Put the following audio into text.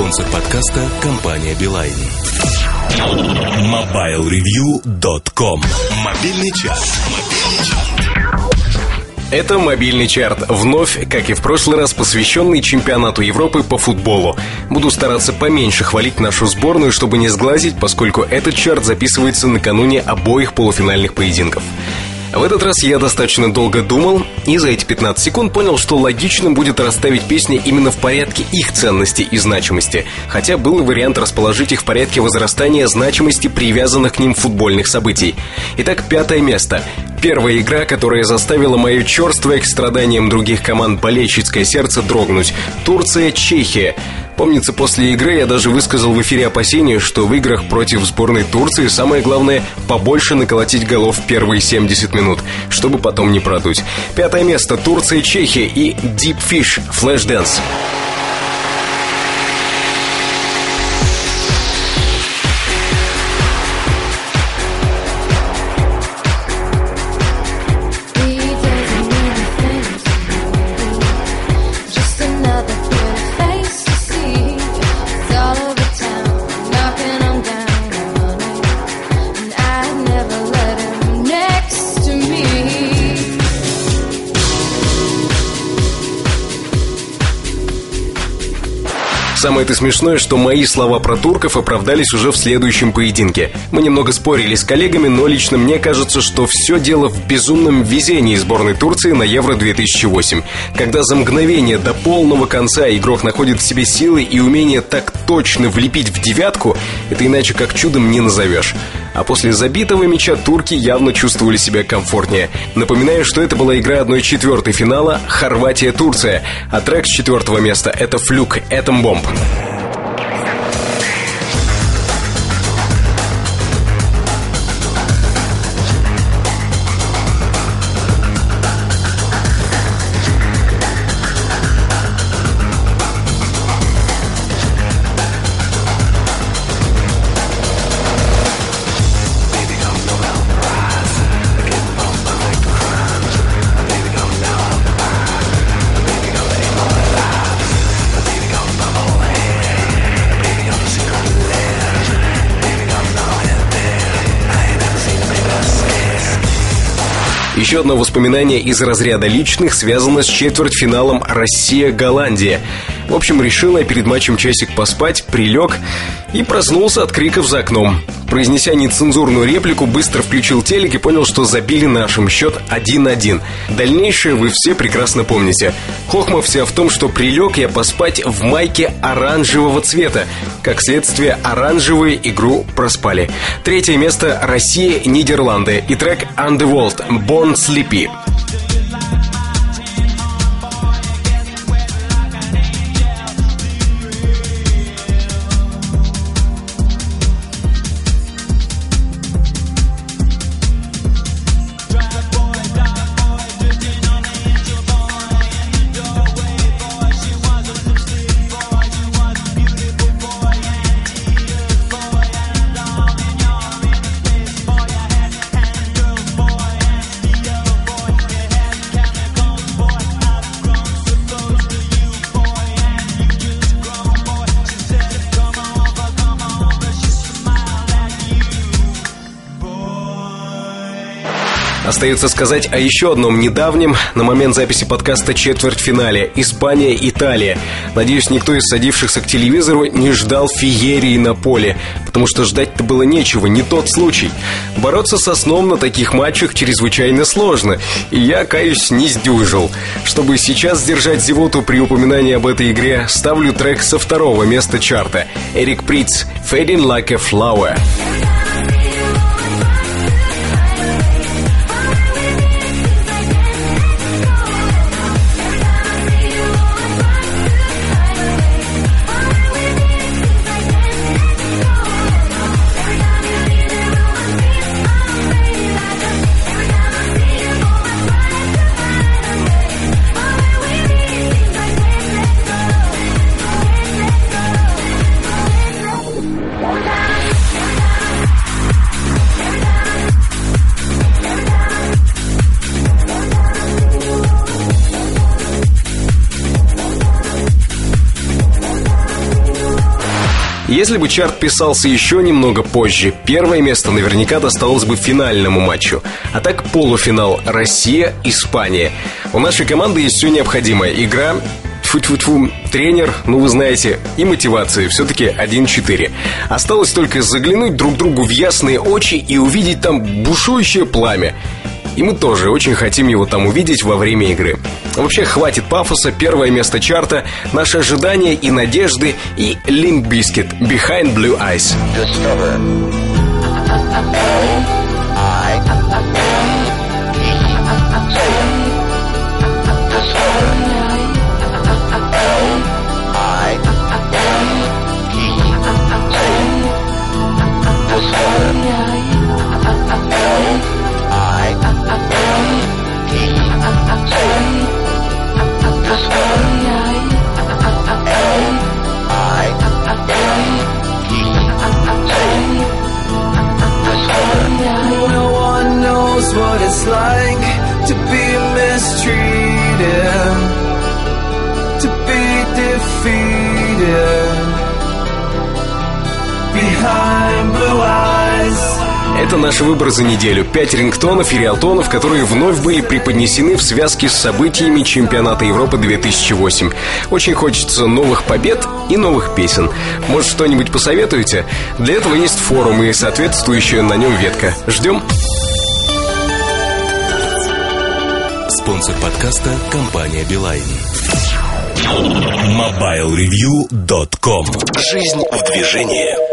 Спонсор подкаста – компания «Билайн». MobileReview.com Мобильный час. Это мобильный чарт, вновь, как и в прошлый раз, посвященный чемпионату Европы по футболу. Буду стараться поменьше хвалить нашу сборную, чтобы не сглазить, поскольку этот чарт записывается накануне обоих полуфинальных поединков. В этот раз я достаточно долго думал и за эти 15 секунд понял, что логичным будет расставить песни именно в порядке их ценности и значимости, хотя был вариант расположить их в порядке возрастания значимости привязанных к ним футбольных событий. Итак, пятое место. Первая игра, которая заставила мое черствое к страданиям других команд болельщицкое сердце дрогнуть. Турция-Чехия. Помнится, после игры я даже высказал в эфире опасения, что в играх против сборной Турции самое главное побольше наколотить голов в первые 70 минут, чтобы потом не продуть. Пятое место Турция-Чехия и Deep Fish Flashdance. Самое это смешное, что мои слова про турков оправдались уже в следующем поединке. Мы немного спорили с коллегами, но лично мне кажется, что все дело в безумном везении сборной Турции на Евро-2008. Когда за мгновение до полного конца игрок находит в себе силы и умение так точно влепить в девятку, это иначе как чудом не назовешь. А после забитого мяча турки явно чувствовали себя комфортнее. Напоминаю, что это была игра 1-4 финала Хорватия-Турция, а трек с четвертого места — это «Флюк Этомбомб». Еще одно воспоминание из разряда личных связано с четвертьфиналом Россия-Голландия. В общем, решил я перед матчем часик поспать, прилег и проснулся от криков за окном. Произнеся нецензурную реплику, быстро включил телек и понял, что забили нашим счет 1-1. Дальнейшее вы все прекрасно помните. Хохма вся в том, что прилег я поспать в майке оранжевого цвета. Как следствие, оранжевую игру проспали. Третье место – Россия, Нидерланды и трек Underworld – Born Sleepy. Остается сказать о еще одном недавнем, на момент записи подкаста четвертьфинале Испания-Италия. Надеюсь, никто из садившихся к телевизору не ждал феерии на поле, потому что ждать-то было нечего, не тот случай. Бороться со сном на таких матчах чрезвычайно сложно, и я, каюсь, не сдюжил. Чтобы сейчас сдержать зевоту при упоминании об этой игре, ставлю трек со второго места чарта. Эрик Приц «Fading Like a Flower». Если бы чарт писался еще немного позже, первое место наверняка досталось бы финальному матчу. А так полуфинал Россия-Испания. У нашей команды есть все необходимое. Игра Тьфу-тьфу-тьфу, тренер, ну вы знаете, и мотивация все-таки 1-4. Осталось только заглянуть друг другу в ясные очи и увидеть там бушующее пламя. И мы тоже очень хотим его там увидеть во время игры. Вообще, хватит пафоса, первое место чарта, наши ожидания и надежды и Limp Bizkit Behind Blue Eyes. Discover. Это наш выбор за неделю. Пять рингтонов и риалтонов, которые вновь были преподнесены в связке с событиями чемпионата Европы 2008. Очень хочется новых побед и новых песен. Может, что-нибудь посоветуете? Для этого есть форум и соответствующая на нем ветка. Ждем. Спонсор подкаста – компания «Билайн». MobileReview.com Жизнь в движении.